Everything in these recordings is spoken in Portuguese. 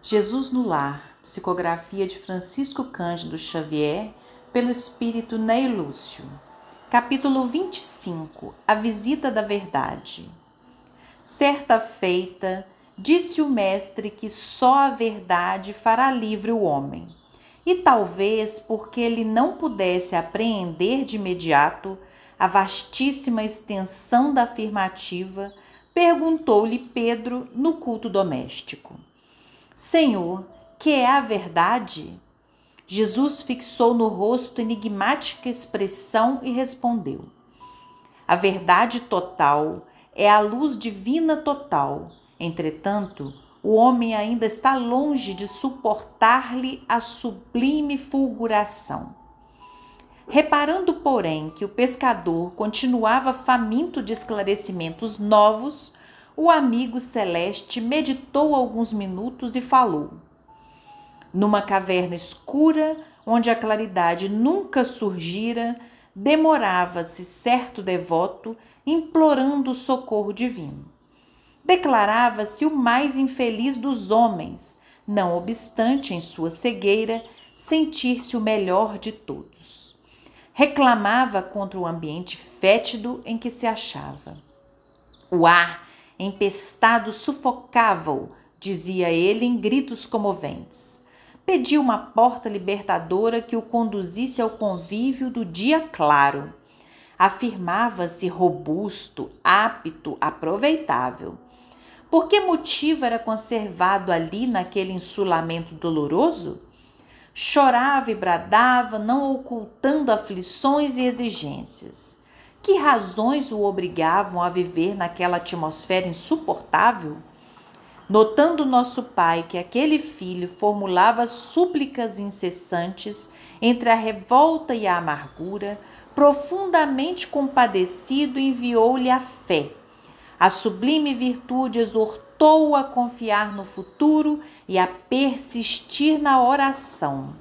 Jesus no Lar, psicografia de Francisco Cândido Xavier, pelo espírito Ney Lúcio. Capítulo 25 A Visita da Verdade. Certa feita, disse o Mestre que só a verdade fará livre o homem. E talvez porque ele não pudesse apreender de imediato a vastíssima extensão da afirmativa, perguntou-lhe Pedro no culto doméstico. Senhor, que é a verdade? Jesus fixou no rosto enigmática expressão e respondeu: A verdade total é a luz divina total. Entretanto, o homem ainda está longe de suportar-lhe a sublime fulguração. Reparando, porém, que o pescador continuava faminto de esclarecimentos novos, o amigo celeste meditou alguns minutos e falou. Numa caverna escura, onde a claridade nunca surgira, demorava-se certo devoto implorando o socorro divino. Declarava-se o mais infeliz dos homens, não obstante, em sua cegueira, sentir-se o melhor de todos. Reclamava contra o ambiente fétido em que se achava. O ar empestado sufocava-o, dizia ele em gritos comoventes. Pediu uma porta libertadora que o conduzisse ao convívio do dia claro. Afirmava-se robusto, apto, aproveitável. Por que motivo era conservado ali naquele insulamento doloroso? Chorava e bradava, não ocultando aflições e exigências. Que razões o obrigavam a viver naquela atmosfera insuportável? Notando nosso pai que aquele filho formulava súplicas incessantes entre a revolta e a amargura, profundamente compadecido, enviou-lhe a fé. A sublime virtude exortou-o a confiar no futuro e a persistir na oração.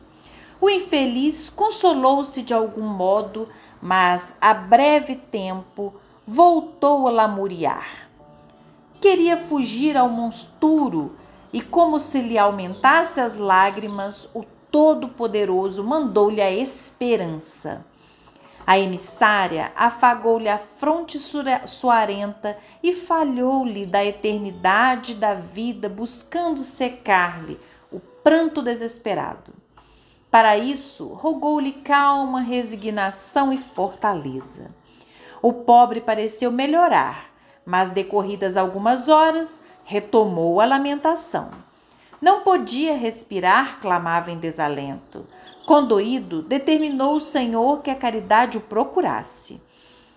O infeliz consolou-se de algum modo mas a breve tempo voltou a lamuriar. Queria fugir ao monsturo e, como se lhe aumentasse as lágrimas, o Todo-Poderoso mandou-lhe a esperança. A emissária afagou-lhe a fronte suarenta e falhou-lhe da eternidade da vida, buscando secar-lhe o pranto desesperado. Para isso, rogou-lhe calma, resignação e fortaleza. O pobre pareceu melhorar, mas decorridas algumas horas, retomou a lamentação. Não podia respirar, clamava em desalento. Condoído, determinou o Senhor que a caridade o procurasse.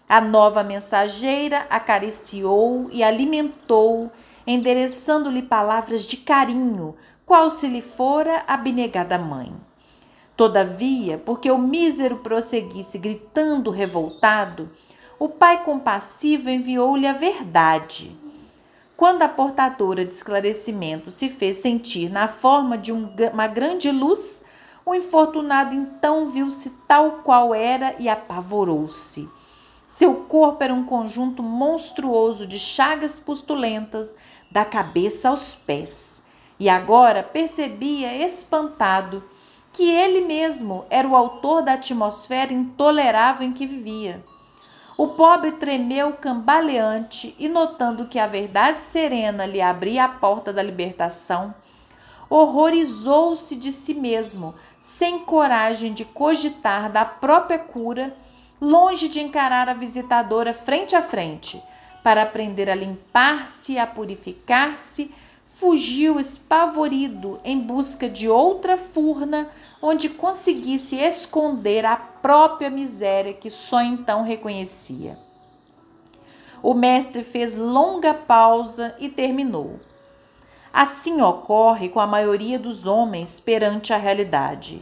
A nova mensageira acariciou e alimentou, endereçando-lhe palavras de carinho, qual se lhe fora abnegada mãe. Todavia, porque o mísero prosseguisse gritando revoltado, o pai compassivo enviou-lhe a verdade. Quando a portadora de esclarecimento se fez sentir na forma de um, uma grande luz, o infortunado então viu-se tal qual era e apavorou-se. Seu corpo era um conjunto monstruoso de chagas pustulentas, da cabeça aos pés, e agora percebia espantado que ele mesmo era o autor da atmosfera intolerável em que vivia. O pobre tremeu cambaleante e, notando que a verdade serena lhe abria a porta da libertação, horrorizou-se de si mesmo, sem coragem de cogitar da própria cura, longe de encarar a visitadora frente a frente, para aprender a limpar-se a purificar-se fugiu espavorido em busca de outra furna onde conseguisse esconder a própria miséria que só então reconhecia. O mestre fez longa pausa e terminou. Assim ocorre com a maioria dos homens perante a realidade.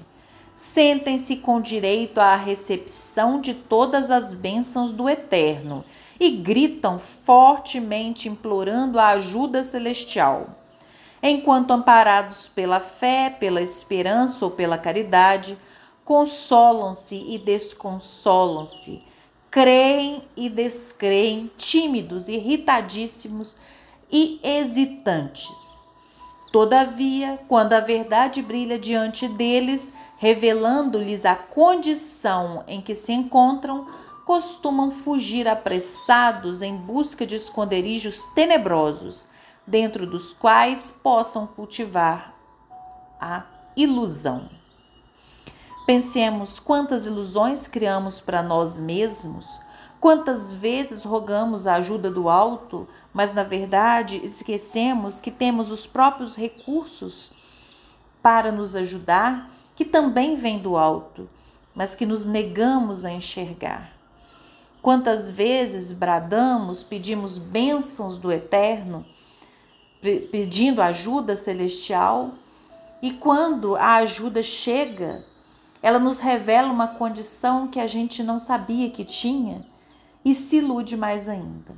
Sentem-se com direito à recepção de todas as bênçãos do Eterno e gritam fortemente implorando a ajuda celestial enquanto amparados pela fé, pela esperança ou pela caridade, consolam-se e desconsolam-se, creem e descreem, tímidos, irritadíssimos e hesitantes. Todavia, quando a verdade brilha diante deles, revelando-lhes a condição em que se encontram, costumam fugir apressados em busca de esconderijos tenebrosos, dentro dos quais possam cultivar a ilusão. Pensemos quantas ilusões criamos para nós mesmos, quantas vezes rogamos a ajuda do alto, mas na verdade esquecemos que temos os próprios recursos para nos ajudar, que também vêm do alto, mas que nos negamos a enxergar. Quantas vezes bradamos, pedimos bênçãos do eterno, pedindo ajuda celestial, e quando a ajuda chega, ela nos revela uma condição que a gente não sabia que tinha e se ilude mais ainda.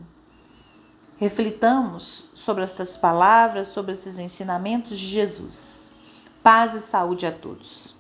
Reflitamos sobre essas palavras, sobre esses ensinamentos de Jesus. Paz e saúde a todos.